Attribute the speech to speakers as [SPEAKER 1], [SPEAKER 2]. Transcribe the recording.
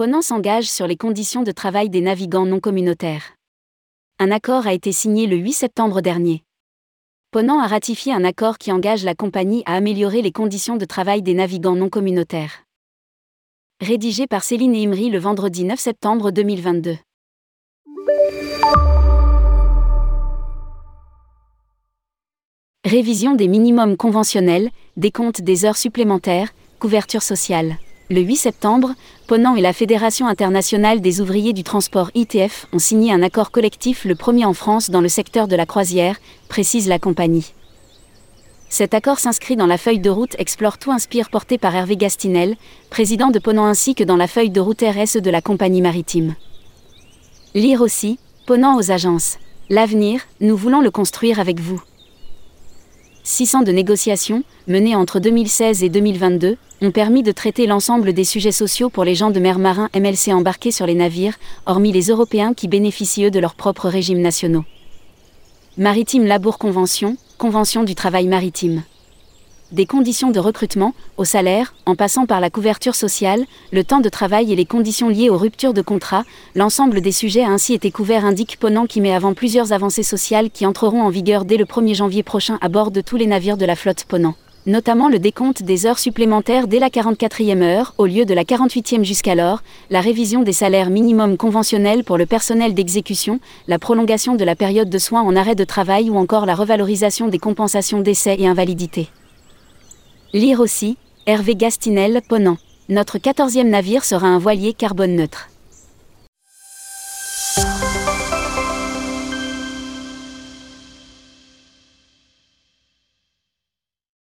[SPEAKER 1] Ponant s'engage sur les conditions de travail des navigants non communautaires. Un accord a été signé le 8 septembre dernier. Ponant a ratifié un accord qui engage la compagnie à améliorer les conditions de travail des navigants non communautaires. Rédigé par Céline Imri le vendredi 9 septembre 2022. Révision des minimums conventionnels, décompte des heures supplémentaires, couverture sociale. Le 8 septembre, Ponant et la Fédération internationale des ouvriers du transport ITF ont signé un accord collectif le premier en France dans le secteur de la croisière, précise la compagnie. Cet accord s'inscrit dans la feuille de route Explore tout Inspire portée par Hervé Gastinel, président de Ponant ainsi que dans la feuille de route RSE de la compagnie maritime. Lire aussi, Ponant aux agences. L'avenir, nous voulons le construire avec vous. 600 de négociations, menées entre 2016 et 2022, ont permis de traiter l'ensemble des sujets sociaux pour les gens de mer marin MLC embarqués sur les navires, hormis les Européens qui bénéficient eux de leurs propres régimes nationaux. Maritime Labour Convention, Convention du travail maritime des conditions de recrutement, au salaire, en passant par la couverture sociale, le temps de travail et les conditions liées aux ruptures de contrat, l'ensemble des sujets a ainsi été couvert, indique Ponant qui met avant plusieurs avancées sociales qui entreront en vigueur dès le 1er janvier prochain à bord de tous les navires de la flotte Ponant. Notamment le décompte des heures supplémentaires dès la 44e heure, au lieu de la 48e jusqu'alors, la révision des salaires minimums conventionnels pour le personnel d'exécution, la prolongation de la période de soins en arrêt de travail ou encore la revalorisation des compensations d'essai et invalidité. Lire aussi, Hervé Gastinel, Ponant. Notre quatorzième navire sera un voilier carbone neutre.